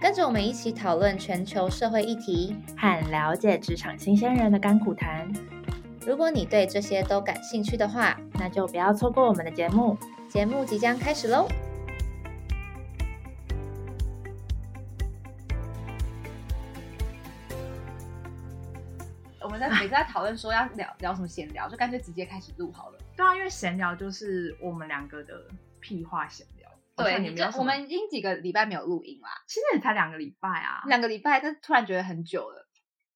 跟着我们一起讨论全球社会议题。和了解职场新鲜人的甘苦谈。如果你对这些都感兴趣的话，那就不要错过我们的节目。节目即将开始喽！我们在 每次在讨论说要聊聊什么闲聊，就干脆直接开始录好了。对啊，因为闲聊就是我们两个的屁话闲聊。好对，就我们已经几个礼拜没有录音啦，其实也才两个礼拜啊。两个礼拜，但是突然觉得很久了。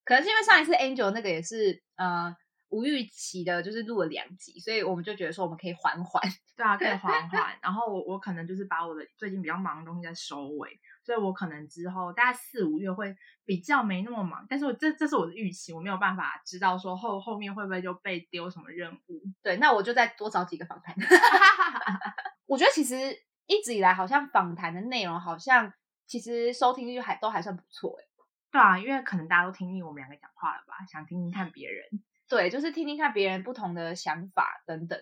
可能是因为上一次 Angel 那个也是呃无预期的，就是录了两集，所以我们就觉得说我们可以缓缓。对啊，可以缓 缓。然后我我可能就是把我的最近比较忙的东西在收尾，所以我可能之后大概四五月会比较没那么忙。但是我这这是我的预期，我没有办法知道说后后面会不会就被丢什么任务。对，那我就再多找几个访谈。我觉得其实一直以来好像访谈的内容好像其实收听率还都还算不错哎。对啊，因为可能大家都听腻我们两个讲话了吧，想听听看别人。对，就是听听看别人不同的想法等等。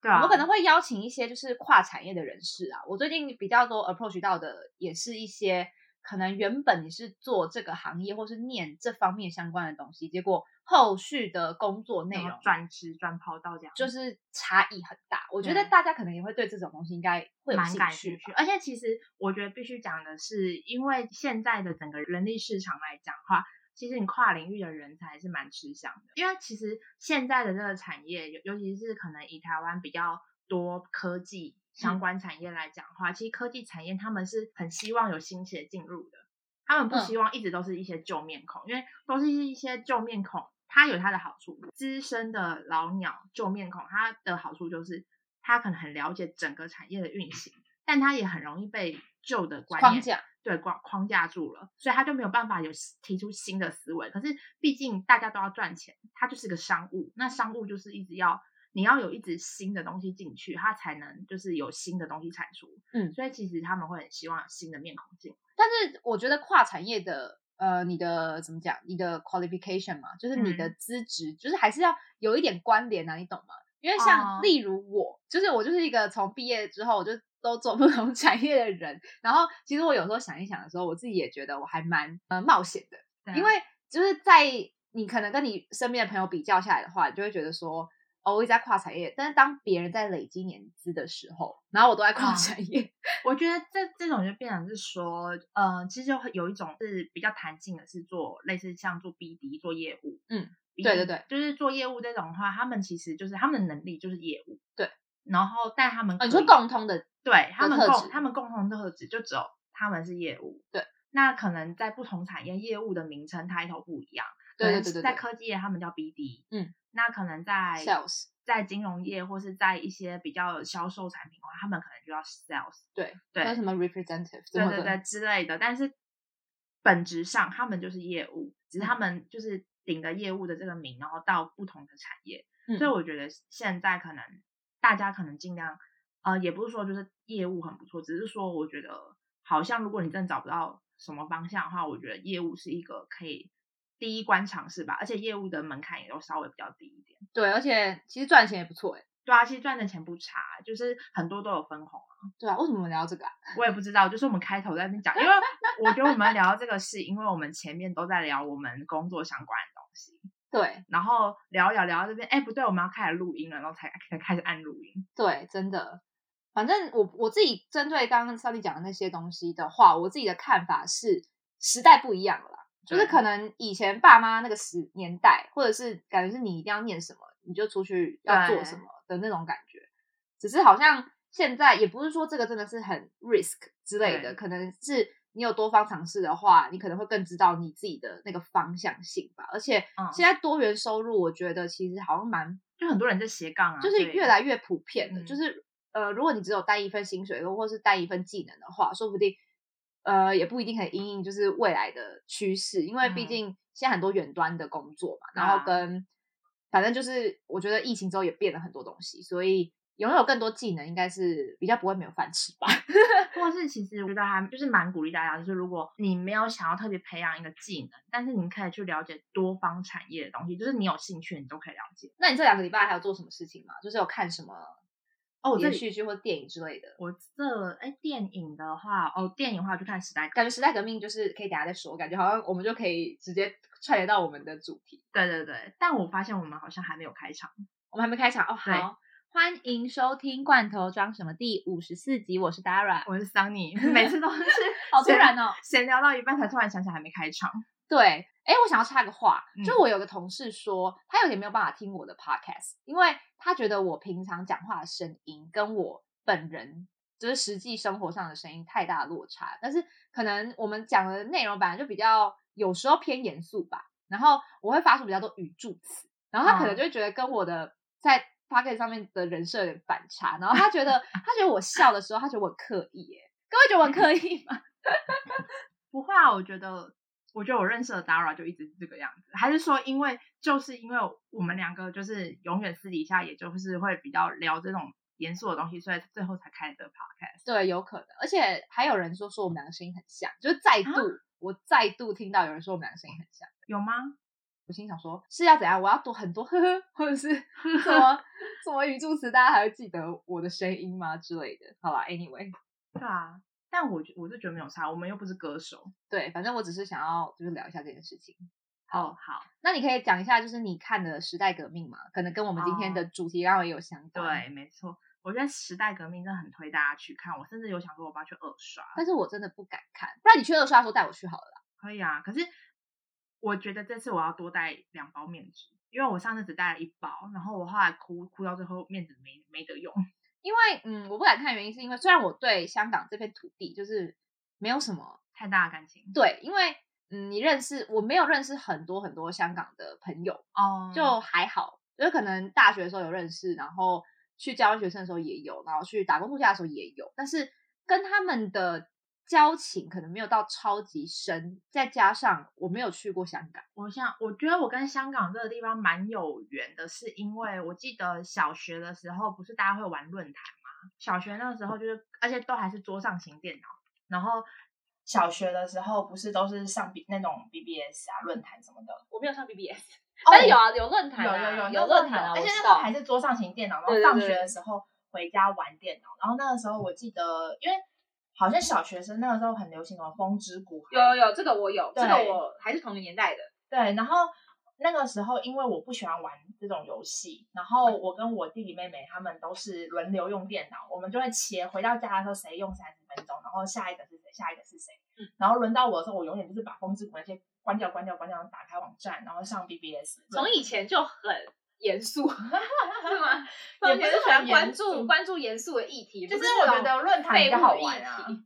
对啊，我们可能会邀请一些就是跨产业的人士啊。我最近比较多 approach 到的也是一些可能原本你是做这个行业或是念这方面相关的东西，结果后续的工作内容然后转职转跑道这样，就是差异很大。我觉得大家可能也会对这种东西应该蛮感兴趣。而且其实我觉得必须讲的是，因为现在的整个人力市场来讲的话，其实你跨领域的人才是蛮吃香的。因为其实现在的这个产业，尤尤其是可能以台湾比较多科技相关产业来讲的话，其实科技产业他们是很希望有新血进入的，他们不嗯希望一直都是一些旧面孔，因为都是一些旧面孔，它有它的好处。资深的老鸟旧面孔，它的好处就是他可能很了解整个产业的运行，但他也很容易被旧的观念框架。对框框架住了，所以他就没有办法有提出新的思维。可是毕竟大家都要赚钱，它就是个商务，那商务就是一直要你要有一直新的东西进去，它才能就是有新的东西产出。嗯所以其实他们会很希望有新的面孔进。但是我觉得跨产业的呃，你的怎么讲？你的 qualification 嘛，就是你的嗯资质，就是还是要有一点关联啊，你懂吗？因为像哦例如我，就是我就是一个从毕业之后我就都做不同 产业的人，然后其实我有时候想一想的时候，我自己也觉得我还蛮呃冒险的，因为就是在你可能跟你身边的朋友比较下来的话，你就会觉得说。哦，我一直在跨产业，但是当别人在累积年资的时候，然后我都在跨啊产业，我觉得这这种就变成是说，呃，其实就有一种是比较弹性的，是做类似像做 BD 做业务，嗯对对对，就是做业务这种的话，他们其实就是他们的能力就是业务，对，然后但他们哦，你说共通的对他们共他们共同的特质就只有他们是业务，对，那可能在不同产业业务的名称 title 不一样，对对对在科技业他们叫 BD，嗯，那可能在 sales，在金融业或是在一些比较销售产品的话，他们可能就要 sales。对对还有什么 representative，对对对之类的，但是本质上他们就是业务，只是他嗯。们就是顶着业务的这个名，然后到不同的产业，嗯所以我觉得现在可能大家可能尽量，呃，也不是说就是业务很不错，只是说我觉得好像如果你真的找不到什么方向的话，我觉得业务是一个可以第一关尝试吧，而且业务的门槛也都稍微比较低一点。对，而且其实赚钱也不错哎。对啊，其实赚的钱不差，就是很多都有分红啊。对啊，为什么我们聊这个啊？我也不知道，就是我们开头在那边讲，因为我觉得我们聊到这个是因为我们前面都在聊我们工作相关的东西，对然后聊一聊聊到这边，哎，不对，我们要开始录音了，然后才才开始按录音。对，真的。反正我我自己针对刚刚 Sunny 讲的那些东西的话，我自己的看法是时代不一样了啦。就是可能以前爸妈那个时年代，或者是感觉是你一定要念什么，你就出去要做什么的那种感觉。只是好像现在也不是说这个真的是很 risk 之类的，可能是你有多方尝试的话，你可能会更知道你自己的那个方向性吧。而且嗯现在多元收入，我觉得其实好像蛮就很多人在斜杠啊，就是越来越普遍的，嗯就是呃，如果你只有带一份薪水，或是带一份技能的话，说不定呃，也不一定可以因应就是未来的趋势，因为毕嗯竟现在很多远端的工作嘛，然啊后跟反正就是我觉得疫情之后也变了很多东西，所以拥有更多技能应该是比较不会没有饭吃吧。或是其实我觉得还就是蛮鼓励大家，就是如果你没有想要特别培养一个技能，但是你可以去了解多方产业的东西，就是你有兴趣你都可以了解。那你这两个礼拜还有做什么事情吗？就是有看什么哦，连续剧或电影之类的？我这哎电影的话，哦电影的话我就看《时代》，感觉时代革命就是可以等下再说，感觉好像我们就可以直接串联到我们的主题。对对对，但我发现我们好像还没有开场。我们还没开场哦，好，欢迎收听《罐头装什么》第五十四集，我是 Dara。我是 Sunny，，每次都是 好突然哦，闲聊到一半才突然想起来还没开场。对，哎，我想要插个话，就嗯。我有个同事说，他有点没有办法听我的 podcast，因为他觉得我平常讲话的声音跟我本人就是实际生活上的声音太大的落差，但是可能我们讲的内容本来就比较有时候偏严肃吧，然后我会发出比较多语助词，然后他可能嗯就会觉得跟我的在 podcast 上面的人设有点反差，然后他觉得 他觉得我笑的时候，他觉得我很刻意，耶，各位觉得我很刻意吗？不会啊，我觉得，我觉得我认识的 Dara 就一直是这个样子，还是说因为就是因为我们两个就是永远私底下也就是会比较聊这种严肃的东西，所以最后才开了这个 podcast。对，有可能，而且还有人说说我们两个声音很像，就是再度、我再度听到有人说我们两个声音很像，有吗？我心想说是要怎样？我要多很多呵呵，或者是什么什么语助词，大家还会记得我的声音吗之类的？好吧 a n y w a y 对啊，但我觉我是觉得没有差，我们又不是歌手。对，反正我只是想要就是聊一下这件事情。哦，好，那你可以讲一下，就是你看的时代革命嘛？可能跟我们今天的主题刚好也有相关。对，，没错。我觉得时代革命真的很推大家去看，我甚至有想说我要去二刷。但是我真的不敢看，不然你去二刷的时候带我去好了啦。可以啊，可是我觉得这次我要多带两包面纸，因为我上次只带了一包，然后我后来哭哭到最后面纸没没得用。因为嗯，我不敢看的原因是因为虽然我对香港这片土地就是没有什么太大的感情。对，因为嗯，你认识我没有认识很多很多香港的朋友，哦就还好，就是可能大学的时候有认识，然后去交换学生的时候也有，然后去打工度假的时候也有，但是跟他们的交情可能没有到超级深，再加上我没有去过香港，我想，我觉得我跟香港这个地方蛮有缘的，是因为我记得小学的时候，不是大家会玩论坛吗？小学那个时候就是，而且都还是桌上型电脑，然后小学的时候不是都是上 B 那种 BBS 啊论坛什么的，我没有上 BBS，哦但是有啊，有论坛有啊，有有有论坛啊，而且那时候还是桌上型电脑，然后放对对对学的时候回家玩电脑，然后那个时候我记得，因为好像小学生那个时候很流行什么风之谷，有有有，这个我有，这个我还是同个年代的。对，然后那个时候因为我不喜欢玩这种游戏，然后我跟我弟弟妹妹他们都是轮流用电脑，我们就会切，回到家的时候谁用三十分钟，然后下一个是谁，下一个是谁，嗯然后轮到我的时候，我永远就是把风之谷那些关掉、关掉、关掉，然后打开网站，然后上 BBS。从以前就很严肃，是吗？也不是喜欢很关注关注严肃的议题，就是我觉得论坛比较好玩啊废物议题。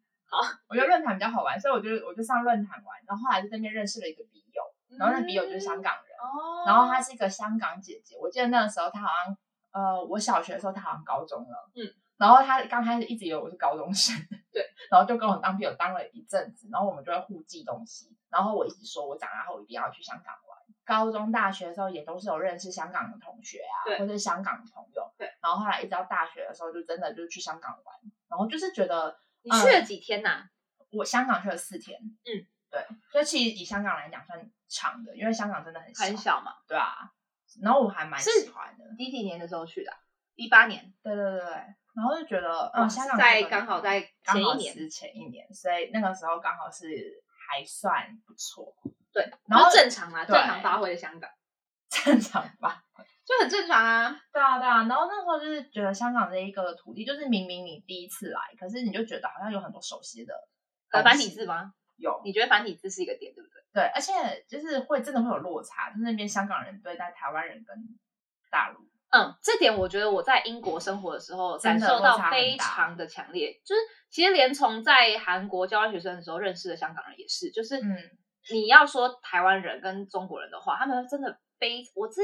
我觉得论坛比较好玩，所以我就我就上论坛玩，然后后来在那边认识了一个笔友，然后那笔友就是香港人。哦，然后她是一个香港姐姐，我记得那个时候她好像，呃，我小学的时候她好像高中了，嗯，然后她刚开始一直以为我是高中生，对，然后就跟我当朋友当了一阵子，然后我们就会互寄东西，然后我一直说我长大后一定要去香港玩。高中、大学的时候也都是有认识香港的同学啊，或者是香港的朋友，对。然后后来一直到大学的时候，就真的就是去香港玩，然后就是觉得你去了几天呐？我香港去了四天，嗯，对，所以其实以香港来讲算长的，因为香港真的很小，很小嘛，对啊，然后我还蛮喜欢的，第几年的时候去的？一八年，对对对对，然后就觉得，嗯，香港在这个刚好在前一年是前一年，所以那个时候刚好是还算不错，对，然后正常啊，正常发挥的香港 正常吧。就很正常啊。对啊，对啊，然后那时候就是觉得香港这一个土地，就是明明你第一次来，可是你就觉得好像有很多熟悉的呃，繁体西字吗？有，你觉得繁体字是一个点，对不对？对，而且就是会真的会有落差，就是那边香港人对待台湾人跟大陆，嗯，这点我觉得我在英国生活的时候感受到非常的强烈，就是其实连从在韩国交换学生的时候认识的香港人也是，就是嗯，你要说台湾人跟中国人的话，他们真的非我是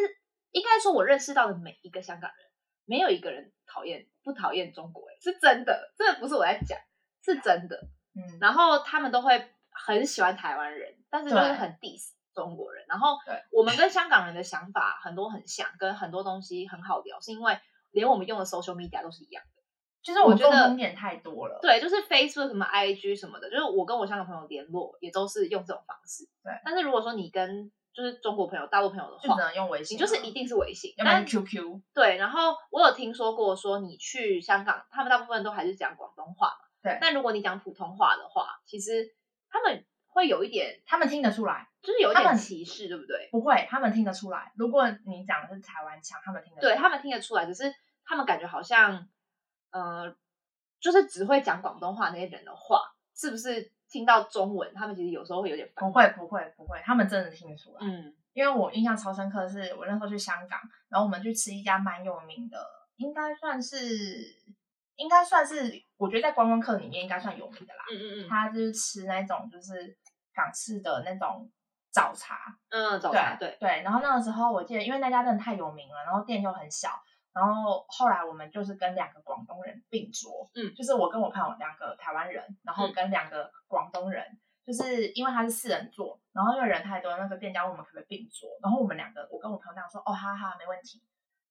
应该说我认识到的每一个香港人，没有一个人讨厌不讨厌中国、欸，是真的，这不是我在讲，是真的。嗯，然后他们都会很喜欢台湾人，但是就是很 diss 中国人。然后对我们跟香港人的想法很多很像，跟很多东西很好聊，是因为连我们用的 social media 都是一样的。就是我觉得点太多了。对，就是 Facebook 什么 IG 什么的，就是我跟我香港朋友联络也都是用这种方式。对但是如果说你跟就是中国朋友、大陆朋友的话就只，能用微信，你就是一定是微信。要不然但 QQ。对，然后我有听说过，说你去香港，他们大部分都还是讲广东话嘛。对但如果你讲普通话的话，其实他们会有一点，他们听得出来，就是有一点歧视，对不对？不会，他们听得出来。如果你讲的是台湾腔，他们听得出来。对他们听得出来，只是他们感觉好像，呃，就是只会讲广东话那些人的话，是不是听到中文，他们其实有时候会有点不。会，不会，不会，他们真的听得出来。嗯，因为我印象超深刻的是，我那时候去香港，然后我们去吃一家蛮有名的，应该算是，应该算是，我觉得在观光客里面应该算有名的啦。嗯嗯嗯他就是吃那种就是港式的那种早茶，嗯，早茶对，对。然后那个时候我记得，因为那家真的太有名了，然后店又很小，然后后来我们就是跟两个广东人并桌，嗯就是我跟我朋友两个台湾人，然后嗯跟两个广东人。就是因为他是四人座，然后因为人太多，那个店家问我们可不可以并桌，然后我们两个，我跟我朋友这样说，哦，哈哈，没问题。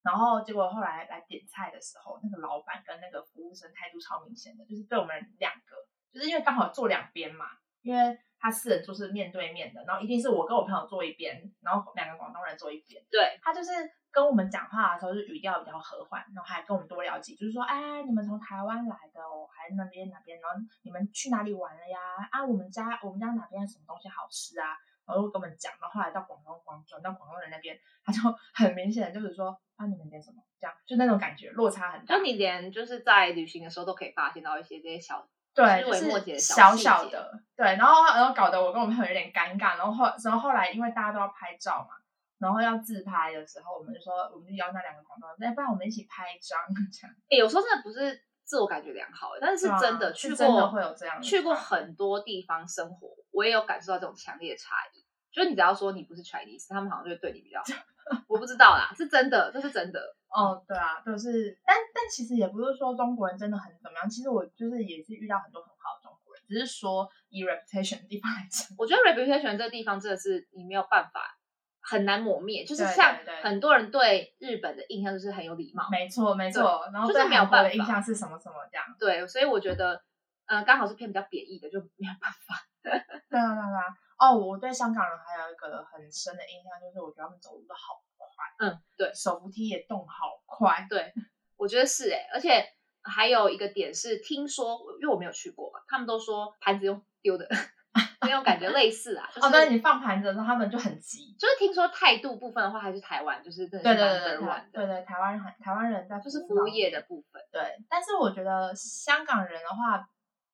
然后结果后来来点菜的时候，那个老板跟那个服务生态度超明显的，就是对我们两个，就是因为刚好坐两边嘛，因为他四人桌是面对面的，然后一定是我跟我朋友坐一边，然后两个广东人坐一边。对，他就是跟我们讲话的时候，就是语调比较和缓，然后还跟我们多聊几句，就是说，哎，你们从台湾来的哦，还是那边哪边，然后你们去哪里玩了呀？啊，我们家我们家哪边什么东西好吃啊？然后就跟我们讲，然后后来到广东广转到广东人那边，他就 很明显的就是说，啊，你们点什么？这样就那种感觉落差很大。就你连就是在旅行的时候都可以发现到一些这些小对，就是小小的，对，然后然后搞得我跟我朋友有点尴尬，然后后然后后来因为大家都要拍照嘛，然后要自拍的时候，我们就说我们就邀那两个广东人，要不然我们一起拍一张这样。欸有时候真的不是自我感觉良好，但是真的去过，真的会有这样去过很多地方生活，我也有感受到这种强烈的差异。就是你只要说你不是 Chinese，他们好像就会对你比较好。我不知道啦，是真的，这是真的。哦，对啊，就是，但但其实也不是说中国人真的很怎么样，其实我就是也是遇到很多很好的中国人，只是说以 reputation 的地方来讲，我觉得 reputation 这个地方真的是你没有办法很难磨灭，就是像很多人对日本的印象就是很有礼貌，没错没错，然后就是对没有办法韩国的印象是什么什么这样，对，所以我觉得，呃，刚好是偏比较贬义的，就没有办法。对啊对啊。哦，我对香港人还有一个很深的印象，就是我觉得他们走路都好快，嗯，对手扶梯也动好快，对，我觉得是哎、而且还有一个点是，听说因为我没有去过嘛，他们都说盘子用丢的，那种感觉类似啊，就是、哦，对，你放盘子的时候他们就很急，就是听说态度部分的话，还是台湾就是真的对对是蛮对对 number one 的，对对，台湾人台湾人在就是服务业的部分。对，但是我觉得香港人的话，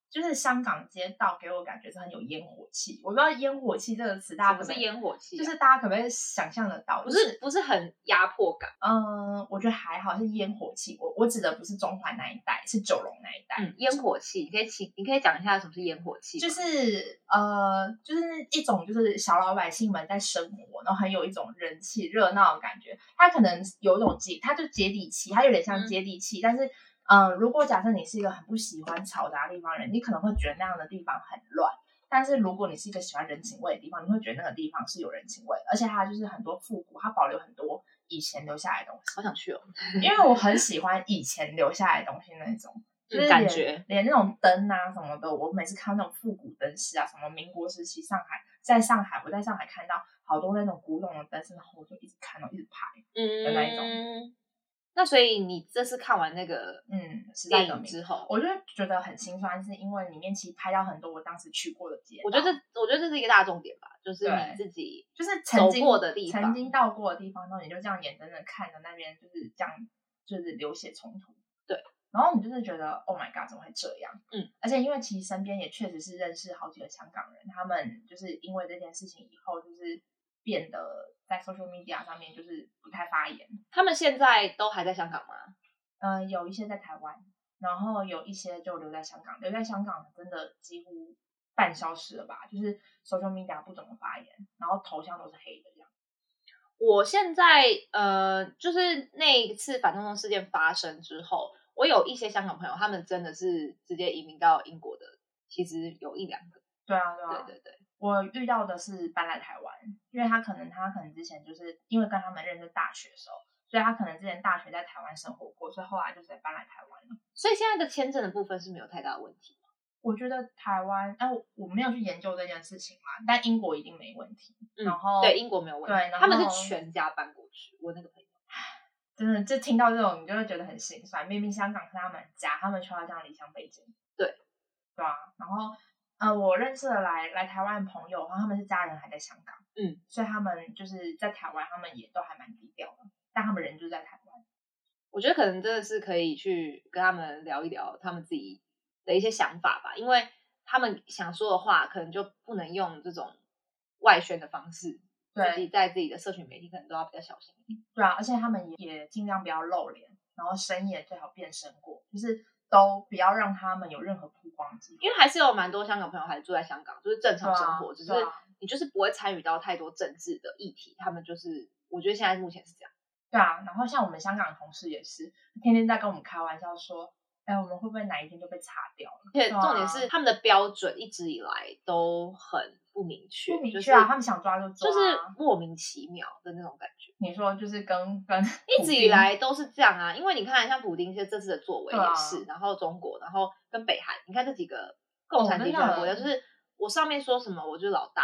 就是香港街道给我感觉是很有烟火气。我不知道烟火气这个词大家可不可以烟火气啊、就是大家可不可以想象得到？不就是不是很压迫感？嗯，我觉得还好，是烟火气。我我指的不是中环那一带，是九龙那一带。嗯，烟火气，你可以请，你可以讲一下什么是烟火气？就是呃，就是一种就是小老百姓们在生活，然后很有一种人气热闹的感觉。它可能有一种接，它就接地气，它有点像嗯接地气。但是，嗯、如果假设你是一个很不喜欢嘈杂的地方人，你可能会觉得那样的地方很乱。但是如果你是一个喜欢人情味的地方，你会觉得那个地方是有人情味，而且它就是很多复古，它保留很多以前留下来的东西。好想去哦，因为我很喜欢以前留下来的东西那种，就感连觉连那种灯啊什么的，我每次看到那种复古灯饰啊，什么民国时期上海，在上海我在上海看到好多那种古董的灯饰，然后我就一直看，到一直拍，嗯那一种那所以你这次看完那个嗯，时代电革命。影之后，我就觉得很心酸，是因为里面其实拍到很多我当时去过的街，我觉得这我觉得这是一个大重点吧，就是你自己就是曾经走过的地方曾经到过的地方，然后你就这样眼睁睁看着那边就是这样，就是流血冲突。对，然后你就是觉得 Oh my God，怎么会这样？嗯，而且因为其实身边也确实是认识好几个香港人，他们就是因为这件事情以后，就是变得在 social media 上面就是不太发言。他们现在都还在香港吗？嗯、有一些在台湾，然后有一些就留在香港，留在香港真的几乎半消失了吧，就是 social media 不怎么发言，然后头像都是黑的这样。我现在呃，就是那一次反送中事件发生之后，我有一些香港朋友，他们真的是直接移民到英国的其实有一两个。对啊，对啊，对对对，我遇到的是搬来台湾，因为他可能他可能之前就是因为跟他们认识大学的时候，所以他可能之前大学在台湾生活过，所以后来就是搬来台湾了。所以现在的签证的部分是没有太大的问题。我觉得台湾，哎，我没有去研究这件事情嘛，但英国一定没问题。然后对英国没有问题，对，他们是全家搬过去。我那个朋友，真的就听到这种，你就会觉得很心酸。明明香港是他们家，他们却要这样离乡背井。对，对啊。然后，呃，我认识的来来台湾的朋友，然后他们是家人还在香港，嗯，所以他们就是在台湾，他们也都还蛮低调的，但他们人就在台湾。我觉得可能真的是可以去跟他们聊一聊他们自己的一些想法吧，因为他们想说的话，可能就不能用这种外宣的方式，自己在自己的社群媒体可能都要比较小心一点。对啊，而且他们也也尽量不要露脸，然后声也最好变声过，就是都不要让他们有任何曝光机会。因为还是有蛮多香港朋友还是住在香港，就是正常生活，只是你就是不会参与到太多政治的议题。他们就是我觉得现在目前是这样。对啊，然后像我们香港同事也是，天天在跟我们开玩笑说，哎，我们会不会哪一天就被查掉了？而且重点是他们的标准一直以来都很不明确，不明确啊，他们想抓就抓，就是莫名其妙的那种感觉。你说就是跟跟一直以来都是这样啊，因为你看像普丁这次的作为也是，然后中国，然后跟北韩，你看这几个共产集权国家，就是我上面说什么我就老大，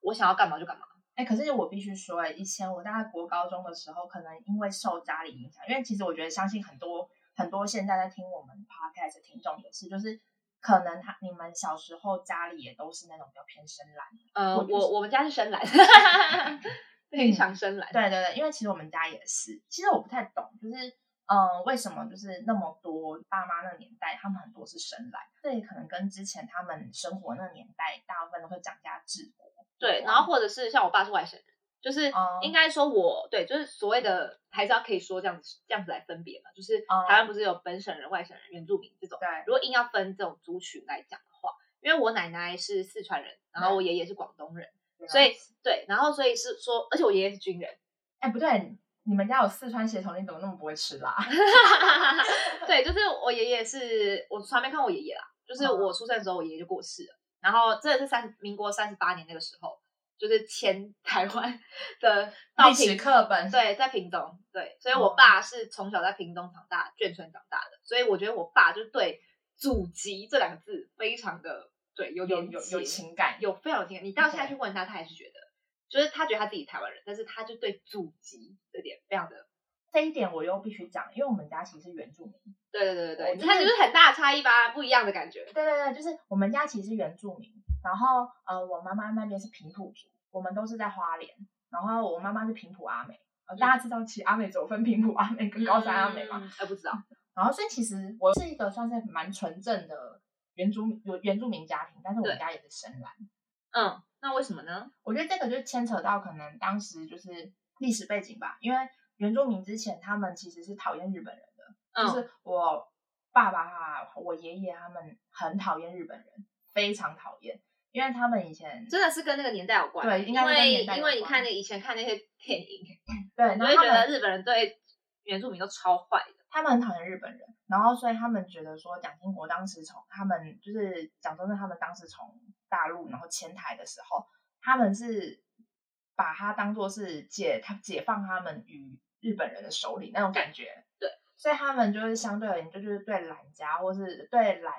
我想要干嘛就干嘛。哎，可是我必须说，哎，以前我在国高中的时候，可能因为受家里影响，因为其实我觉得，相信很多很多现在在听我们 podcast 的听众也是，就是可能他你们小时候家里也都是那种比较偏深蓝。呃，我我们家是深蓝，非常深蓝。对对对，因为其实我们家也是，其实我不太懂，就是嗯，为什么就是那么多爸妈那个年代，他们很多是深蓝，这也可能跟之前他们生活那个年代，大部分都会讲家治国。对，然后或者是像我爸是外省人，就是应该说我对，就是所谓的还是要可以说这样子这样子来分别嘛，就是台湾不是有本省人、外省人、原住民这种。对，如果硬要分这种族群来讲的话，因为我奶奶是四川人，然后我爷爷是广东人，所以对，然后所以是说，而且我爷爷是军人。哎，不对，你们家有四川血统，你怎么那么不会吃辣？对，就是我爷爷是我从来没看过爷爷啦，就是我出生的时候，我爷爷就过世了。然后这是三民国三十八年那个时候，就是迁台湾的历史课本。对，在屏东。对，所以我爸是从小在屏东长大，眷村长大的。所以我觉得我爸就对祖籍这两个字非常的对有有有有情感，有非常有情感。你到现在去问他，他还是觉得，就是他觉得他自己台湾人，但是他就对祖籍这点非常的。这一点我又必须讲，因为我们家其实是原住民。对对对对对，你看就是很大差异吧，不一样的感觉。对对对，就是我们家其实是原住民，然后呃，我妈妈那边是平埔族，我们都是在花莲，然后我妈妈是平埔阿美。呃，大家知道其实阿美走分平埔阿美跟高山阿美吗？还不知道。然后所以其实我是一个算是蛮纯正的原住民，原住民家庭，但是我们家也是深蓝。嗯，那为什么呢？我觉得这个就牵扯到可能当时就是历史背景吧，因为。原住民之前，他们其实是讨厌日本人的，就是我爸爸哈，我爷爷他们很讨厌日本人，非常讨厌，因为他们以前真的是跟那个年代有关，对，应该跟年代因为你看那以前看那些电影，对，你会觉得日本人对原住民都超坏的，他们很讨厌日本人，然后所以他们觉得说蒋经国当时从他们就是蒋中正他们当时从大陆然后迁台的时候，他们是把他当做是解他解放他们与。日本人的手里那种感觉，对，所以他们就是相对而言，就是对蓝家或是对蓝，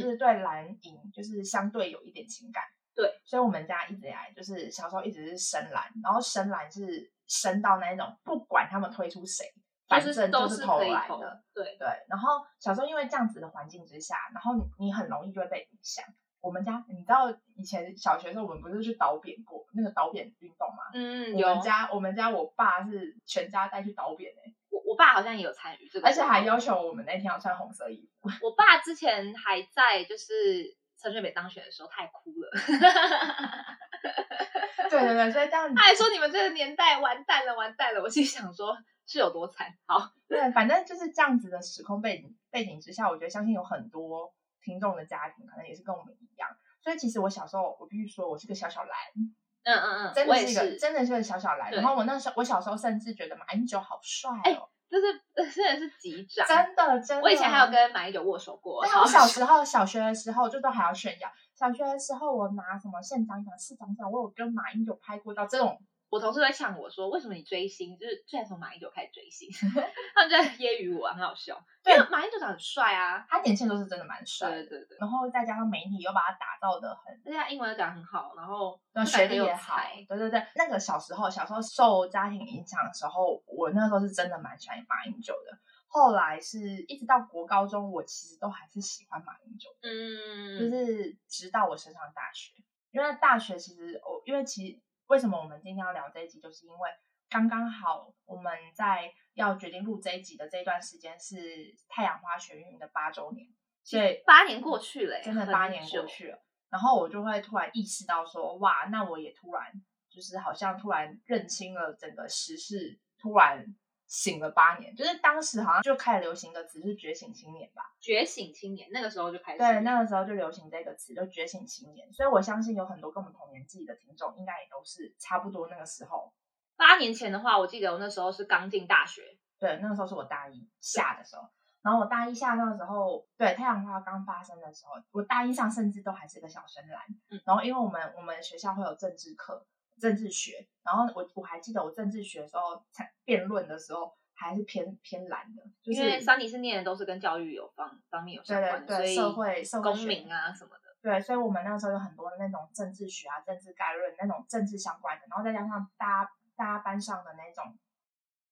就是对蓝银，就是相对有一点情感。对，所以我们家一直以来就是小时候一直是深蓝，然后深蓝是深到那种不管他们推出谁，反正都是投来的。对对，然后小时候因为这样子的环境之下，然后你很容易就会被影响。我们家，你知道以前小学时候我们不是去导扁过那个导扁运动吗？嗯，我们家我们家我爸是全家带去导扁诶，我我爸好像也有参与这个，而且还要求我们那天要穿红色衣服。我爸之前还在就是陈水扁当选的时候，他还哭了。对对对，所以这样他还说你们这个年代完蛋了，完蛋了。我心想说，是有多惨？好，对，反正就是这样子的时空背景背景之下，我觉得相信有很多。听众的家庭可能也是跟我们一样，所以其实我小时候，我必须说我是个小小蓝，嗯嗯嗯，真的是一个真的是个小小来。然后我那时候，我小时候甚至觉得马英九好帅哦。就是真的是级长，真的真的。我以前还有跟马英九握手过。我小时候小学的时候就都还要炫耀，小学的时候我拿什么县长奖、市长奖，我有跟马英九拍过照，这种。我同事会呛我说：“为什么你追星？就是虽然从马英九开始追星，他们在揶揄我，很好笑。对，马英九长很帅啊，他年轻都是真的蛮帅。对对对。然后再加上媒体又把他打造的很，对啊，英文又讲很好，然后学历也好。对对对，那个小时候小时候受家庭影响的时候，我那时候是真的蛮喜欢马英九的。后来是一直到国高中，我其实都还是喜欢马英九。嗯，就是直到我升上大学，因为大学其实我因为其实。为什么我们今天要聊这一集？就是因为刚刚好我们在要决定录这一集的这段时间是太阳花学运的八周年，所以八年过去了，真的八年过去了。然后我就会突然意识到说，哇，那我也突然就是好像突然认清了整个时事，突然。醒了八年，就是当时好像就开始流行的词是“觉醒青年”吧？觉醒青年，那个时候就开始。对，那个时候就流行这个词，就“觉醒青年”。所以我相信有很多跟我们同年纪的听众，应该也都是差不多那个时候。八年前的话，我记得我那时候是刚进大学，对，那个时候是我大一下的时候。然后我大一下那个时候，对太阳花刚发生的时候，我大一上甚至都还是个小深蓝。嗯。然后因为我们我们学校会有政治课。政治学，然后我我还记得我政治学的时候，辩论的时候还是偏偏蓝的，因为三尼是念的都是跟教育有方方面有相关，所以社会社会公民啊什么的，对，所以我们那个时候有很多的那种政治学啊、政治概论那种政治相关的，然后再加上大家大家班上的那种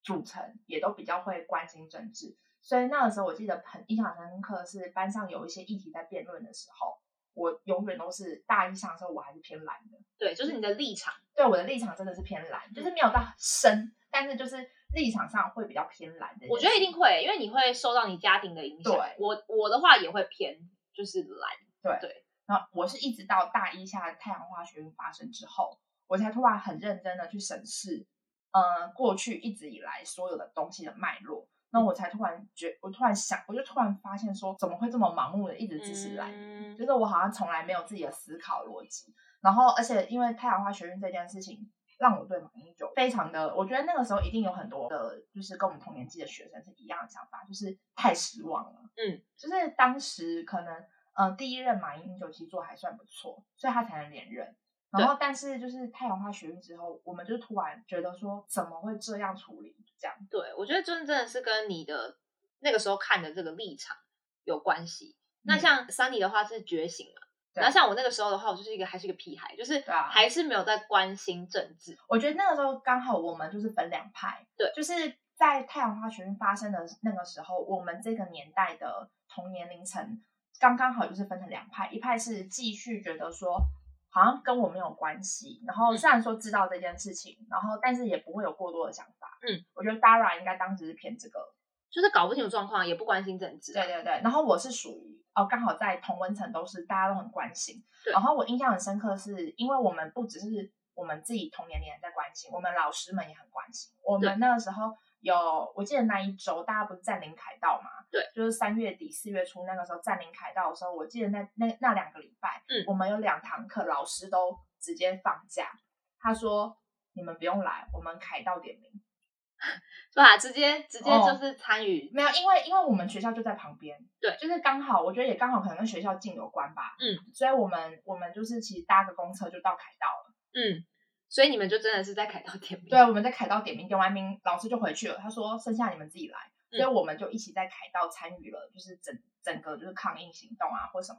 组成也都比较会关心政治，所以那个时候我记得很印象深刻是班上有一些议题在辩论的时候。我永远都是大一上的时候，我还是偏蓝的。对，就是你的立场。对，我的立场真的是偏蓝，就是没有到深，但是就是立场上会比较偏蓝的。我觉得一定会，因为你会受到你家庭的影响。对，我我的话也会偏，就是蓝。对对。然后我是一直到大一下太阳花学运发生之后，我才突然很认真的去审视，嗯，过去一直以来所有的东西的脉络。那我才突然觉，我突然想，我就突然发现说，怎么会这么盲目的一直支持蓝？就是我好像从来没有自己的思考逻辑。然后，而且因为太阳花学运这件事情，让我对马英九非常的，我觉得那个时候一定有很多的，就是跟我们同年纪的学生是一样的想法，就是太失望了。嗯，就是当时可能，呃，第一任马英九其实做还算不错，所以他才能连任。然后，但是就是太阳花学运之后，我们就突然觉得说，怎么会这样处理？这样，对我觉得真真的是跟你的那个时候看的这个立场有关系。那像 Sunny 的话是觉醒嘛，然后像我那个时候的话，我就是一个还是一个屁孩，就是还是没有在关心政治。我觉得那个时候刚好我们就是分两派，对，就是在太阳花学运发生的那个时候，我们这个年代的同年龄层刚刚好就是分成两派，一派是继续觉得说。好像跟我没有关系，然后虽然说知道这件事情，然后但是也不会有过多的想法。嗯，我觉得 Dara 应该当时是偏这个，就是搞不清楚状况，也不关心政治。对对对，然后我是属于哦，刚好在同温层都是大家都很关心。然后我印象很深刻，是因为我们不只是我们自己同年龄人在关心，我们老师们也很关心。我们那个时候。有，我记得那一周大家不是占领凯道嘛？对，就是三月底四月初那个时候占领凯道的时候，我记得那那那两个礼拜，嗯，我们有两堂课，老师都直接放假。他说：“你们不用来，我们凯道点名，是吧？直接直接就是参与。没有，因为因为我们学校就在旁边，对，就是刚好，我觉得也刚好可能跟学校近有关吧。嗯，所以我们我们就是其实搭个公车就到凯道了。嗯。所以你们就真的是在凯道点名？对，我们在凯道点名，点完名，老师就回去了。他说剩下你们自己来，所以我们就一起在凯道参与了，就是整整个就是抗议行动啊，或什么。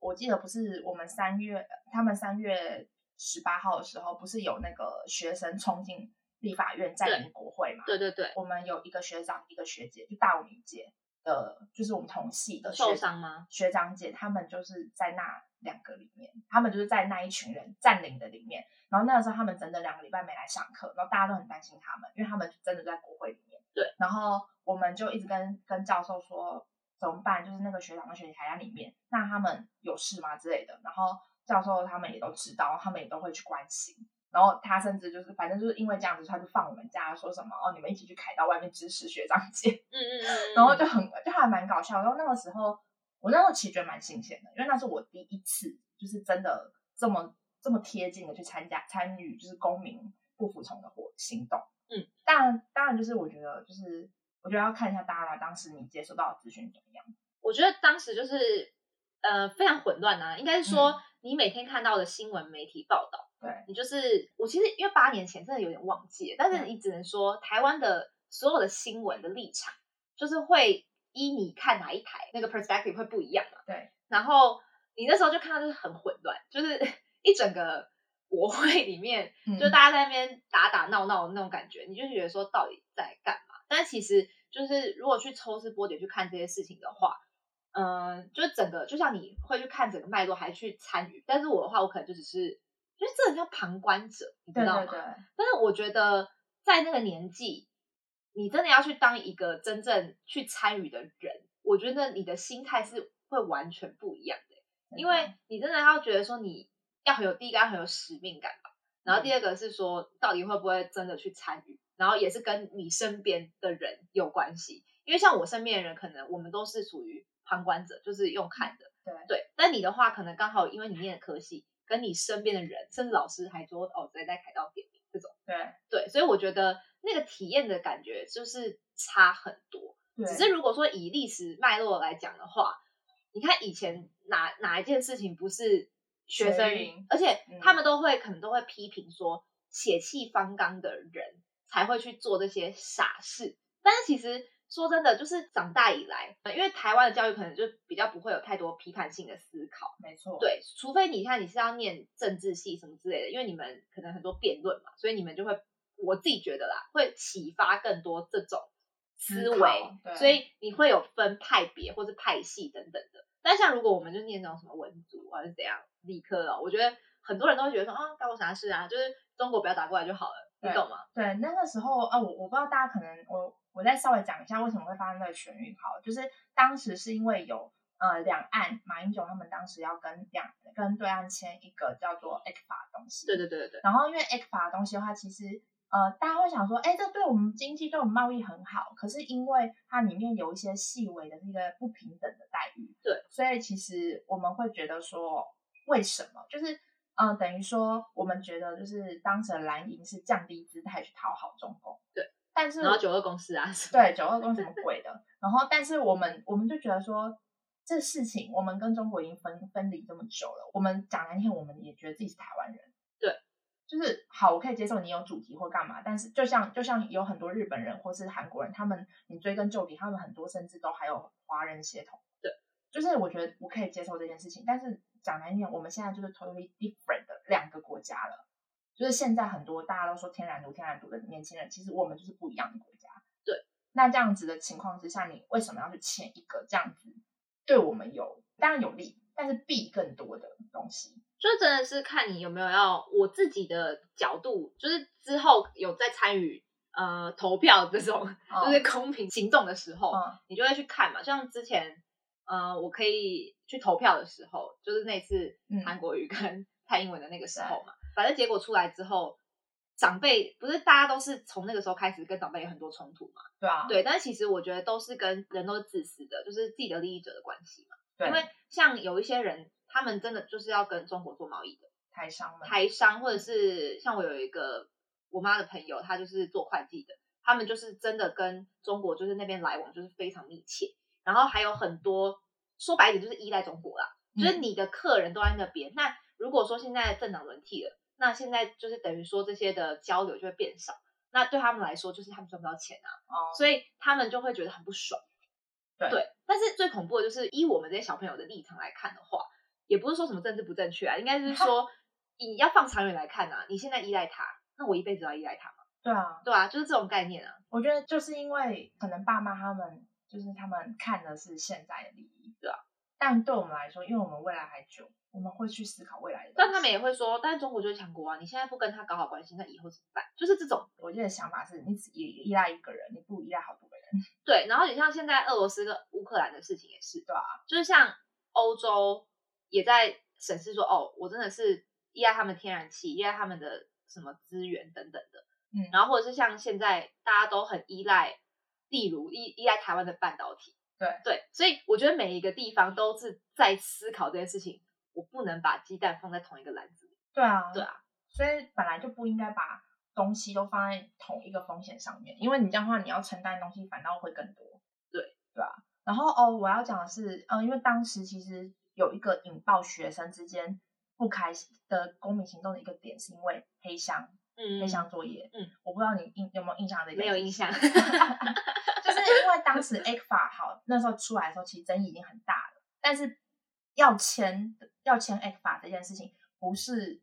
我记得不是我们三月，他们三月十八号的时候，不是有那个学生冲进立法院占领国会嘛？对对对。我们有一个学长，一个学姐，就大我们一届的，就是我们同系的受伤吗？学长姐他们就是在那两个里面，他们就是在那一群人占领的里面。然后那个时候他们整整两个礼拜没来上课，然后大家都很担心他们，因为他们真的在国会里面。对。然后我们就一直跟跟教授说怎么办，就是那个学长跟学姐还在里面，那他们有事吗之类的。然后教授他们也都知道，他们也都会去关心。然后他甚至就是反正就是因为这样子，他就放我们假，说什么哦你们一起去凯到外面支持学长姐。嗯嗯嗯。然后就很就还蛮搞笑。然后那个时候我那时候其实觉得蛮新鲜的，因为那是我第一次就是真的这么。这么贴近的去参加参与，就是公民不服从的活行动。嗯，当然，当然就是我觉得，就是我觉得要看一下 Dara 当时你接收到的资讯怎么样。我觉得当时就是呃非常混乱啊，应该是说嗯你每天看到的新闻媒体报道，对，你就是我其实因为八年前真的有点忘记了，但是嗯你只能说台湾的所有的新闻的立场，就是会依你看哪一台那个 perspective 会不一样嘛。对，然后你那时候就看到就是很混乱，就是 一整个国会里面，嗯就大家在那边打打闹闹的那种感觉，你就觉得说到底在干嘛？但其实就是如果去抽丝剥茧去看这些事情的话，嗯、就是整个就像你会去看整个脉络，还去参与。但是我的话，我可能就只是，就是这很像旁观者，你知道吗？对对对，但是我觉得在那个年纪，你真的要去当一个真正去参与的人，我觉得你的心态是会完全不一样的。因为你真的要觉得说你要很有第一个要很有使命感吧，然后第二个是说到底会不会真的去参与，然后也是跟你身边的人有关系。因为像我身边的人，可能我们都是属于旁观者，就是用看的，对对。但你的话，可能刚好因为你念的科系，跟你身边的人，甚至老师还说哦，谁在凯道点名这种，对对，所以我觉得那个体验的感觉就是差很多。对，只是如果说以历史脉络来讲的话，你看以前哪哪一件事情不是学生而且嗯他们都会、可能都会批评说血气方刚的人才会去做这些傻事，但是其实。说真的，就是长大以来，呃因为台湾的教育可能就比较不会有太多批判性的思考，没错，对，除非你看你是要念政治系什么之类的，因为你们可能很多辩论嘛，所以你们就会，我自己觉得啦，会启发更多这种思思维所以你会有分派别或是派系等等的。但像如果我们就念那种什么文组还是怎样理科哦，我觉得很多人都会觉得说啊，干我啥事啊，就是中国不要打过来就好了，你懂吗？对，那个时候啊，我我不知道大家可能我我再稍微讲一下为什么会发生这个全运好，就是当时是因为有呃两岸马英九他们当时要跟两跟对岸签一个叫做 ECFA 的东西，对对对对对，然后因为 ECFA 的东西的话，其实呃大家会想说，哎，这对我们经济对我们贸易很好，可是因为它里面有一些细微的这个不平等的待遇，对，所以其实我们会觉得说，为什么？就是嗯、呃等于说我们觉得就是当成蓝营是降低姿态去讨好中共，对，但是然后九二共识啊对九二共什么鬼的，然后但是我们我们就觉得说。这事情我们跟中国已经分分离这么久了，我们讲难听，我们也觉得自己是台湾人。对，就是好，我可以接受你有主题或干嘛，但是就像就像有很多日本人或是韩国人，他们你追根究底，他们很多甚至都还有华人血统。对，就是我觉得我可以接受这件事情，但是讲难听点，我们现在就是 totally different 的两个国家了。就是现在很多大家都说天然独天然独的年轻人，其实我们就是不一样的国家。对，那这样子的情况之下，你为什么要去签一个这样子对我们有当然有利，但是弊更多的东西？就真的是看你有没有要我自己的角度，就是之后有在参与呃投票这种，就是公平行动的时候，嗯你就会去看嘛。像之前呃，我可以去投票的时候，就是那次嗯韩国瑜跟 蔡英文的那个时候嘛。反正结果出来之后，长辈不是大家都是从那个时候开始跟长辈有很多冲突嘛？对啊，对，但是其实我觉得都是跟人都是自私的，就是自己的利益者的关系嘛。对，因为像有一些人，他们真的就是要跟中国做贸易的。台商们，台商，或者是像我有一个我妈的朋友，她就是做会计的，他们就是真的跟中国就是那边来往就是非常密切，然后还有很多说白一点就是依赖中国啦，就是嗯你的客人都在那边。那如果说现在政党轮替了，那现在就是等于说这些的交流就会变少，那对他们来说就是他们赚不到钱啊，哦，所以他们就会觉得很不爽。对但是最恐怖的就是依我们这些小朋友的立场来看的话，也不是说什么政治不正确啊，应该是说 你要放长远来看啊，你现在依赖他，那我一辈子要依赖他吗？对啊，对啊，就是这种概念啊。我觉得就是因为可能爸妈他们就是他们看的是现在的利益，对啊。但对我们来说，因为我们未来还久，我们会去思考未来的。但他们也会说，但是中国就是强国啊，你现在不跟他搞好关系，那以后怎么办？就是这种我记得想法是，你只依依赖一个人，你不依赖好多个人。对。然后你像现在俄罗斯跟乌克兰的事情也是，对啊，就是像欧洲也在审视说，哦，我真的是依赖他们天然气，依赖他们的什么资源等等的，嗯然后或者是像现在大家都很依赖，例如依依赖台湾的半导体，对。对，所以我觉得每一个地方都是在思考这件事情，我不能把鸡蛋放在同一个篮子里，对啊，对啊，所以本来就不应该把东西都放在同一个风险上面，因为你这样的话，你要承担的东西反倒会更多。对。对啊。然后哦，我要讲的是，嗯，因为当时其实有一个引爆学生之间不开心的公民行动的一个点，是因为黑箱，嗯。黑箱作业。嗯，我不知道你印有没有印象这件事没有印象，就 是因为当时 A 法好那时候出来的时候，其实争议已经很大了。但是要签要签 A 法这件事情，不是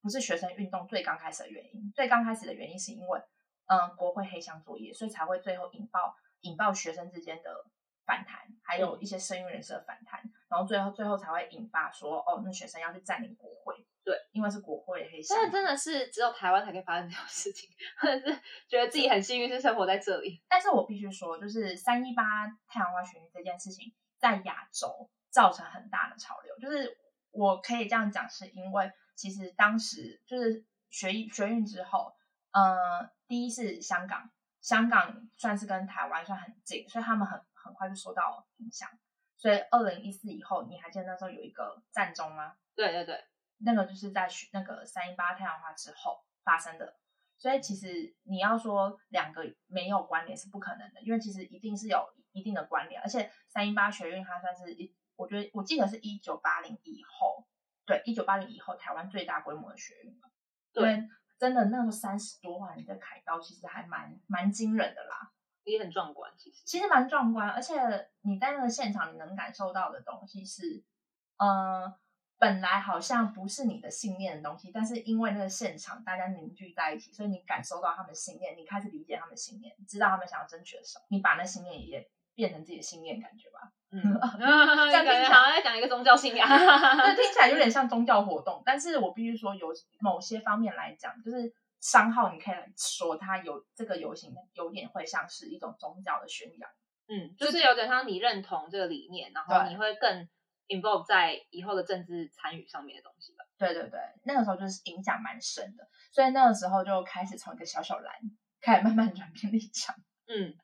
不是学生运动最刚开始的原因。最刚开始的原因是因为，嗯，国会黑箱作业，所以才会最后引爆引爆学生之间的反弹，还有一些声誉人士的反弹，然后最后最后才会引发说，哦，那学生要去占领国会。对，因为是国会的黑箱真。的真的是只有台湾才可以发生这种事情，或者是觉得自己很幸运是生活在这里。但是我必须说，就是三一八太阳花学运这件事情，在亚洲造成很大的潮流。就是我可以这样讲，是因为其实当时就是学学运之后，呃，第一是香港，香港算是跟台湾算很近，所以他们很很快就受到影响。所以二零一四以后，你还记得那时候有一个战中吗？对对对，那个就是在那个三一八太阳花之后发生的，所以其实你要说两个没有关联是不可能的，因为其实一定是有一定的关联，而且三一八学运它算是一，我觉得我记得是一九八零以后，对，一九八零以后台湾最大规模的学运嘛，对真的那时候三十多万人在凯道，其实还蛮蛮惊人的啦。也很壮观。其实，其实蛮壮观，而且你在那个现场，你能感受到的东西是，呃，本来好像不是你的信念的东西，但是因为那个现场大家凝聚在一起，所以你感受到他们的信念，你开始理解他们的信念，知道他们想要争取的什么，你把那信念也变成自己的信念，感觉吧？嗯 这样听起来好像在讲一个宗教信仰。对，听起来有点 像宗教活动，但是我必须说，有某些方面来讲，就是商号，你可以来说它有这个游行有点会像是一种宗教的宣扬。嗯，就是有点像你认同这个理念，然后你会更 involve 在以后的政治参与上面的东西吧。对对对，那个时候就是影响蛮深的，所以那个时候就开始从一个小小蓝开始慢慢转变立场。嗯，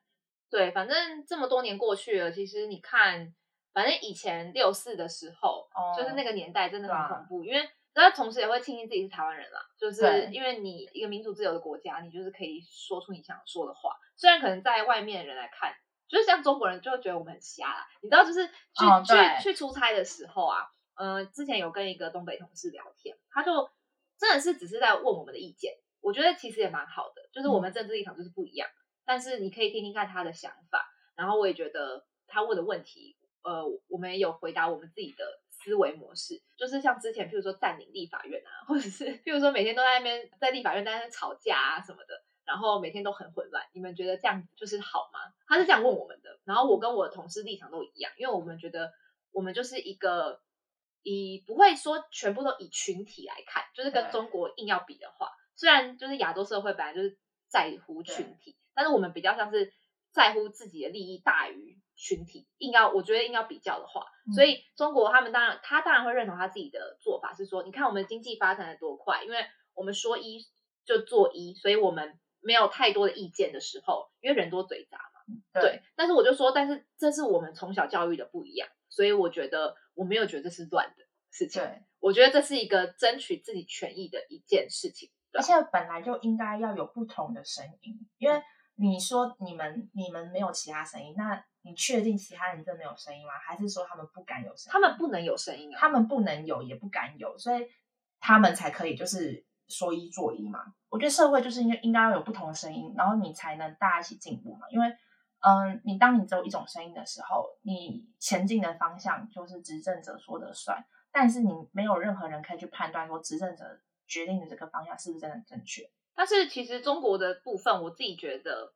对，反正这么多年过去了，其实你看，反正以前六四的时候，哦就是那个年代真的很恐怖，因为但同时也会庆幸自己是台湾人啦，就是因为你一个民主自由的国家，你就是可以说出你想说的话，虽然可能在外面的人来看。就是像中国人就会觉得我们很瞎啦，你知道，就是去、去去出差的时候啊，呃，之前有跟一个东北同事聊天，他就真的是只是在问我们的意见，我觉得其实也蛮好的，就是我们政治立场就是不一样，但是你可以听听看他的想法，然后我也觉得他问的问题，呃，我们也有回答我们自己的思维模式，就是像之前譬如说占领立法院啊，或者是 譬如说每天都在那边在立法院在那边吵架啊什么的。然后每天都很混乱，你们觉得这样就是好吗？他是这样问我们的，然后我跟我的同事立场都一样，因为我们觉得我们就是一个以不会说全部都以群体来看，就是跟中国硬要比的话，虽然就是亚洲社会本来就是在乎群体，但是我们比较像是在乎自己的利益大于群体，硬要我觉得硬要比较的话，嗯所以中国他们当然他当然会认同他自己的做法是说，你看我们经济发展的多快，因为我们说一就做一，所以我们没有太多的意见的时候，因为人多嘴杂嘛。对，但是我就说，但是这是我们从小教育的不一样，所以我觉得我没有觉得这是乱的事情，对，我觉得这是一个争取自己权益的一件事情。而且本来就应该要有不同的声音，因为你说你们你们没有其他声音，那你确定其他人真的没有声音吗？还是说他们不敢有声音？他们不能有声音啊，他们不能有，也不敢有，所以他们才可以就是说一做一嘛。我觉得社会就是应该应该要有不同的声音，然后你才能大家一起进步嘛。因为，嗯，你当你只有一种声音的时候，你前进的方向就是执政者说的算，但是你没有任何人可以去判断说执政者决定的这个方向是不是真的正确。但是其实中国的部分，我自己觉得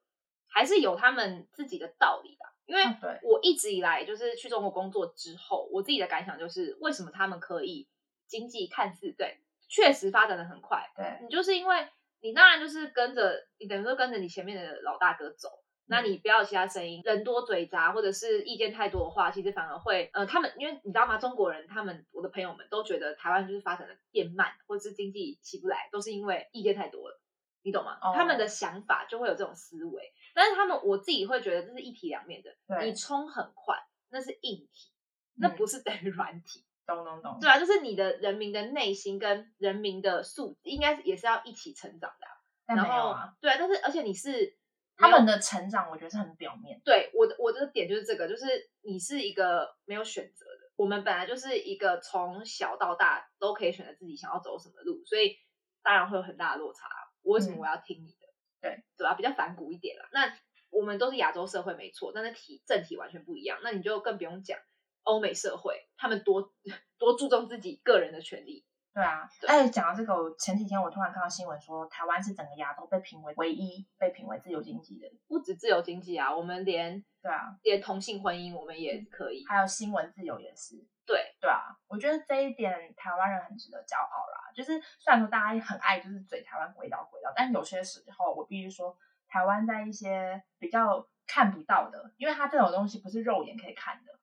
还是有他们自己的道理的，因为我一直以来就是去中国工作之后，我自己的感想就是，为什么他们可以经济看似对，确实发展的很快，对，你就是因为你当然就是跟着你等于说跟着你前面的老大哥走，那你不要有其他声音，人多嘴杂或者是意见太多的话，其实反而会呃，他们因为你知道吗？中国人他们我的朋友们都觉得台湾就是发展的变慢，或者是经济起不来，都是因为意见太多了，你懂吗？哦他们的想法就会有这种思维，但是他们我自己会觉得这是一体两面的，对你冲很快那是硬体，那嗯不是等于软体。懂懂懂。对啊，就是你的人民的内心跟人民的素，应该也是要一起成长的啊、然后没有啊，对，但是而且你是他们的成长我觉得是很表面。对我的我的点就是这个，就是你是一个没有选择的。我们本来就是一个从小到大都可以选择自己想要走什么路，所以当然会有很大的落差。我为什么嗯我要听你的？对对吧？比较反骨一点啦。那我们都是亚洲社会没错，但是体政体完全不一样。那你就更不用讲欧美社会，他们多多注重自己个人的权利。对啊，对哎，讲到这个，我前几天我突然看到新闻说，台湾是整个亚洲被评为唯一被评为自由经济的。不止自由经济啊，我们连对啊，连同性婚姻我们也可以。还有新闻自由也是。对，对啊，我觉得这一点台湾人很值得骄傲啦。就是虽然说大家很爱就是嘴台湾鬼岛鬼岛，但有些时候我必须说，台湾在一些比较看不到的，因为它这种东西不是肉眼可以看的，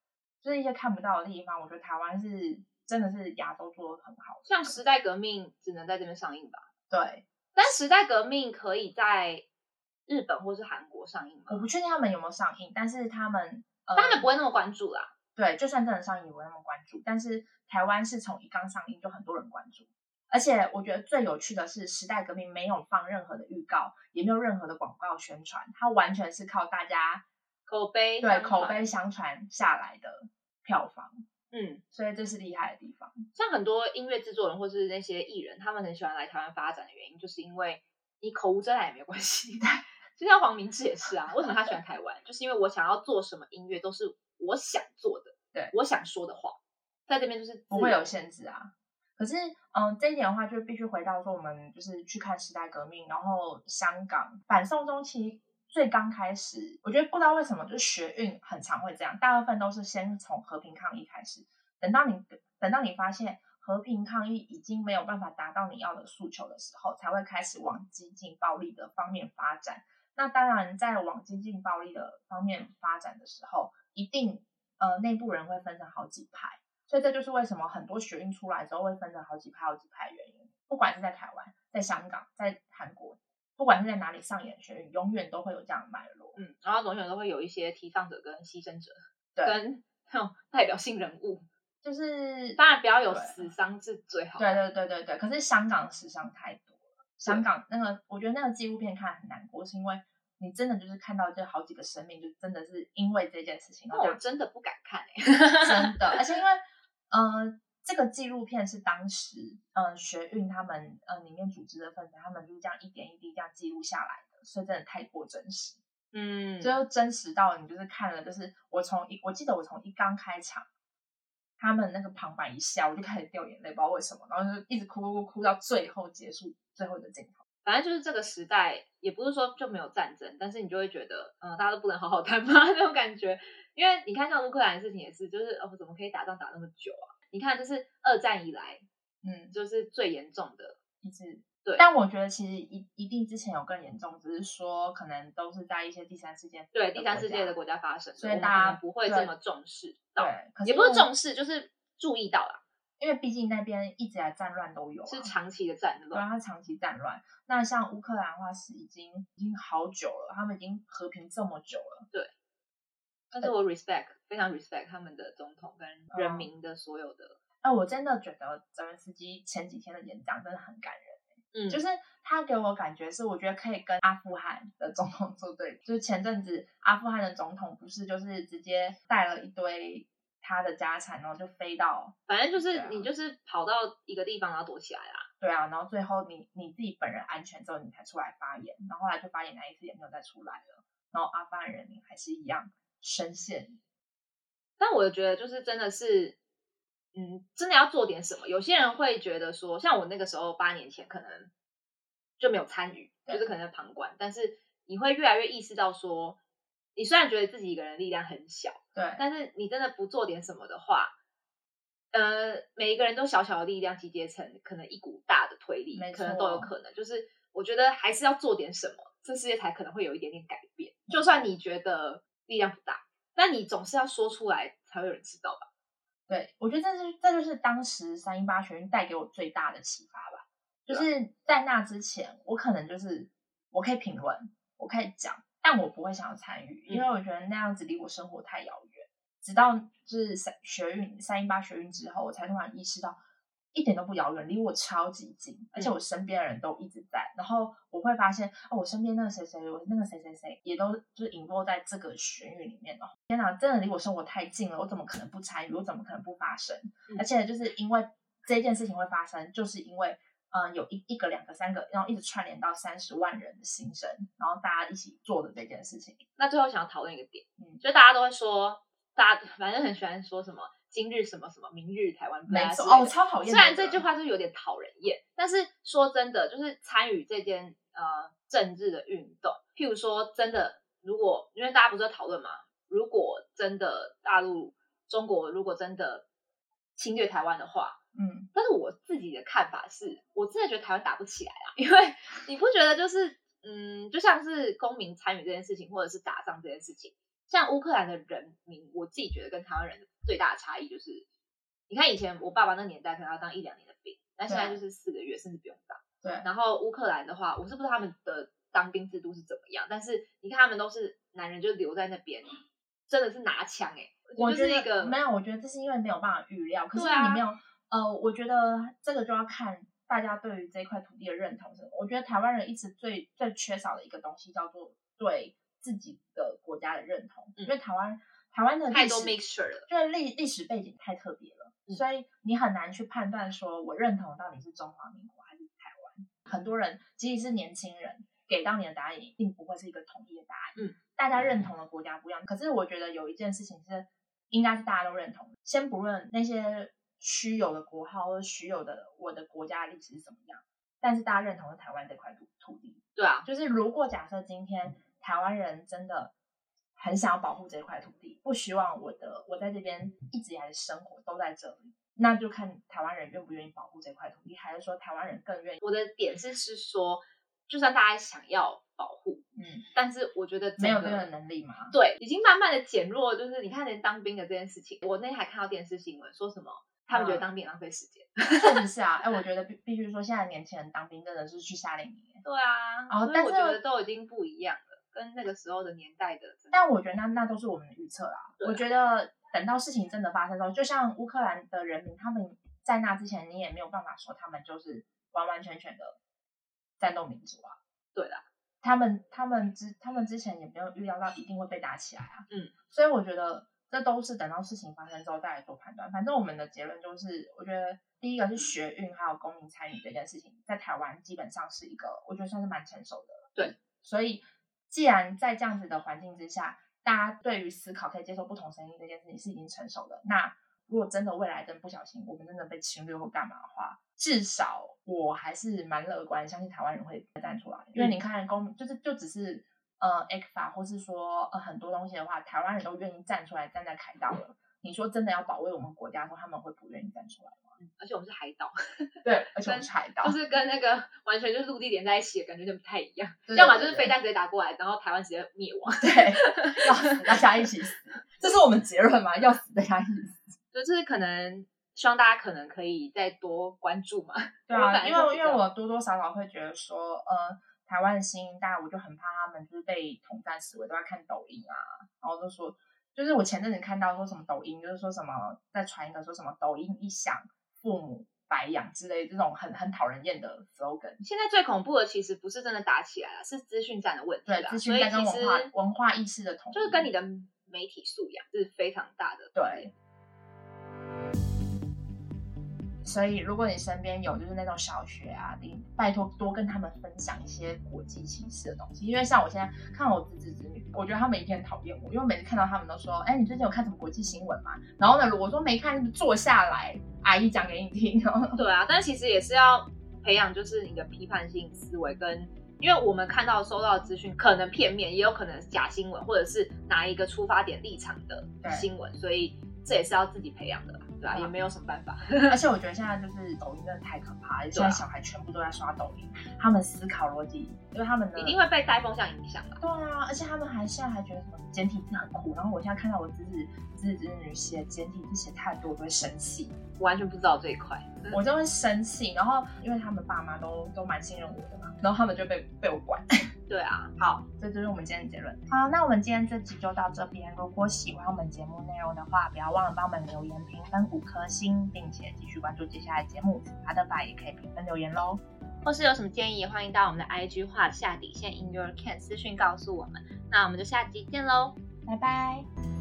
就是一些看不到的地方，我觉得台湾是真的是亚洲做的很好的。像时代革命只能在这边上映吧？对，但时代革命可以在日本或是韩国上映吗？我不确定他们有没有上映，但是他们他们不会那么关注啦。对，就算真的上映，也不会那么关注。但是台湾是从一刚上映就很多人关注，而且我觉得最有趣的是，时代革命没有放任何的预告，也没有任何的广告宣传，它完全是靠大家口碑对口碑相传下来的票房，嗯，所以这是厉害的地方。像很多音乐制作人或是那些艺人，他们很喜欢来台湾发展的原因，就是因为你口无遮拦也没有关系。就像黄明志也是啊，为什么他喜欢台湾？就是因为我想要做什么音乐都是我想做的，对我想说的话，在这边就是不会有限制啊。可是，嗯，这一点的话，就必须回到说，我们就是去看时代革命，然后香港反送中期最刚开始，我觉得不知道为什么，就是学运很常会这样，大部分都是先从和平抗议开始，等到你等到你发现和平抗议已经没有办法达到你要的诉求的时候，才会开始往激进暴力的方面发展。那当然，在往激进暴力的方面发展的时候，一定呃内部人会分成好几派。所以这就是为什么很多学运出来之后会分成好几派、好几派的原因。不管是在台湾、在香港、在韩国，不管是在哪里上演学运，永远都会有这样的脉络。嗯，然后永远都会有一些提倡者跟牺牲者，对跟那种代表性人物。就是当然不要有死伤是最好。对对对对对。可是香港死伤太多了，香港那个我觉得那个纪录片看很难过，是因为你真的就是看到这好几个生命，就真的是因为这件事情，我真的不敢看哎、真的，而且因为呃，这个纪录片是当时呃学运他们呃里面组织的分子，他们就是这样一点一滴这样记录下来的，所以真的太过真实，嗯，就真实到你就是看了，就是我从一我记得我从一刚开场。他们那个旁白一下，我就开始掉眼泪，不知道为什么，然后就一直哭哭哭哭到最后结束最后的镜头。反正就是这个时代，也不是说就没有战争，但是你就会觉得，嗯、大家都不能好好谈吗？那种感觉。因为你看像乌克兰的事情也是，就是哦，怎么可以打仗打那么久啊？你看，这是二战以来嗯，就是最严重的，一次对但我觉得其实一一定之前有更严重，只是说可能都是在一些第三世界对第三世界的国国家发生，所以大家不会这么重视到，对，可也不是重视，就是注意到啦，因为毕竟那边一直以来战乱都有、啊，是长期的战乱对。它长期战乱。那像乌克兰的话是已经已经好久了，他们已经和平这么久了。但是我 respect 非常 respect 他们的总统跟人民的所有的，哎，我真的觉得泽连斯基前几天的演讲真的很感人，嗯，就是他给我感觉是，我觉得可以跟阿富汗的总统做对比。就是前阵子阿富汗的总统不是就是直接带了一堆他的家产，然后就飞到反正就是啊你就是跑到一个地方然后躲起来啦。对啊，然后最后你你自己本人安全之后，你才出来发言，然后后来就发言那一次也没有再出来了，然后阿富汗人民还是一样深陷。但我觉得就是真的是，嗯，真的要做点什么。有些人会觉得说，像我那个时候八年前可能就没有参与，就是可能旁观，但是你会越来越意识到说，你虽然觉得自己一个人力量很小，对，但是你真的不做点什么的话，呃，每一个人都小小的力量集结成可能一股大的推力，可能都有可能。就是我觉得还是要做点什么，这世界才可能会有一点点改变。就算你觉得力量不大，那你总是要说出来，才会有人知道吧。对，我觉得这是这就是当时三一八学运带给我最大的启发吧。就是在那之前，我可能就是我可以评论，我可以讲，但我不会想要参与，因为我觉得那样子离我生活太遥远。直到就是三学运三一八学运之后，我才突然意识到，一点都不遥远，离我超级近，而且我身边的人都一直在。然后我会发现，哦，我身边那个谁谁，我那个谁谁谁，也都就是隐没在这个旋域里面哦。天哪，真的离我生活太近了，我怎么可能不参与？我怎么可能不发生？而且就是因为这件事情会发生，就是因为嗯，有一一个、两个、三个，然后一直串联到三十万人的心声，然后大家一起做的这件事情。那最后想要讨论一个点，嗯，就大家都会说，大家反正很喜欢说什么。今日什么什么，明日台湾。没错哦，超讨厌。虽然这句话就有点讨人厌，但是说真的，就是参与这件呃政治的运动，譬如说，真的，如果因为大家不是在讨论嘛，如果真的大陆中国如果真的侵略台湾的话，嗯，但是我自己的看法是，我真的觉得台湾打不起来啊，因为你不觉得就是嗯，就像是公民参与这件事情，或者是打仗这件事情。像乌克兰的人民，我自己觉得跟台湾人最大的差异就是，你看以前我爸爸那年代可能要当一两年的兵，但现在就是四个月甚至不用当。对。然后乌克兰的话，我是不知道他们的当兵制度是怎么样，但是你看他们都是男人就留在那边，真的是拿枪哎。我觉得没有，我觉得这是因为没有办法预料。可是你没有呃，我觉得这个就要看大家对于这块土地的认同。我觉得台湾人一直最最缺少的一个东西叫做对。自己的国家的认同，因为台湾台湾的太多 mixture 了，就是历历史背景太特别了，所以你很难去判断说我认同到底是中华民国还是台湾。很多人即使是年轻人给到你的答案，一定不会是一个统一的答案。嗯，大家认同的国家不一样，可是我觉得有一件事情是应该是大家都认同。先不论那些虚有的国号或者虚有的我的国家历史是怎么样，但是大家认同的台湾这块土土地。对啊，就是如果假设今天。台湾人真的很想要保护这块土地，不希望我的我在这边一直以来的生活都在这里，那就看台湾人愿不愿意保护这块土地，还是说台湾人更愿意？我的点是是说，就算大家想要保护，嗯，但是我觉得没有这个能力嘛。对，已经慢慢的减弱，就是你看连当兵的这件事情，我那天还看到电视新闻说什么，他们觉得当兵浪费时间。是啊，哎，我觉得必必须说，现在年轻人当兵真的是去夏令营。对啊，然后但是我觉得都已经不一样。跟那个时候的年代的，但我觉得那那都是我们的预测啦。我觉得等到事情真的发生之后，就像乌克兰的人民，他们在那之前，你也没有办法说他们就是完完全全的战斗民族啊。对的，他们他们之他们之前也没有预料到一定会被打起来啊。嗯，所以我觉得这都是等到事情发生之后再来做判断。反正我们的结论就是，我觉得第一个是学运还有公民参与这件事情，在台湾基本上是一个，我觉得算是蛮成熟的。对，所以。既然在这样子的环境之下，大家对于思考可以接受不同声音这件事情是已经成熟的，那如果真的未来真不小心我们真的被侵略或干嘛的话，至少我还是蛮乐观，相信台湾人会站出来。因为你看公就是就只是呃 X 法或是说呃很多东西的话，台湾人都愿意站出来站在凯道了。你说真的要保卫我们国家的时候，他们会不愿意站出来吗？而且我们是海岛，对，而且我们是海岛，就是跟那个完全就是陆地连在一起的感觉就不太一样。要么就是飞弹直接打过来，然后台湾直接灭亡。对，要死 大家一起死，这是我们结论嘛？要死大家一起死。就是可能希望大家可能可以再多关注嘛。对啊，因为因为我多多少少会觉得说，呃，台湾的新一代，我就很怕他们就是被统战思维，都在看抖音啊，然后就说。就是我前阵子看到说什么抖音，就是说什么在传一个说什么抖音一响，父母白养之类这种很很讨人厌的 slogan。现在最恐怖的其实不是真的打起来了，是资讯战的问题。对，资讯战跟文化文化意识的同，就是跟你的媒体素养是非常大的。对。所以，如果你身边有就是那种小学啊，你拜托多跟他们分享一些国际形势的东西。因为像我现在看我侄子侄女，我觉得他们一天讨厌我，因为每次看到他们都说：“哎，你最近有看什么国际新闻吗？”然后呢，我说没看，坐下来，阿姨讲给你听。对啊，但其实也是要培养就是你的批判性思维，跟因为我们看到收到的资讯可能片面，也有可能假新闻，或者是拿一个出发点立场的新闻，所以这也是要自己培养的。对啊，也没有什么办法。而且我觉得现在就是抖音真的太可怕了，现在小孩全部都在刷抖音，他们思考逻辑，因为他们一定会被带风向影响的。对啊，而且他们还现在还觉得什么简体字很酷，然后我现在看到我侄子、侄子、侄女写简体字写太多，我就会生气，完全不知道这一块，我就会生气。然后因为他们爸妈都都蛮信任我的嘛，然后他们就被被我管。对啊，好，这就是我们今天的结论。好，那我们今天这集就到这边。如果喜欢我们节目内容的话，不要忘了帮我们留言评分五颗星，并且继续关注接下来的节目。阿德法也可以评分留言喽。或是有什么建议，也欢迎到我们的 IG 画下底线 in your can 私讯告诉我们。那我们就下集见喽，拜拜。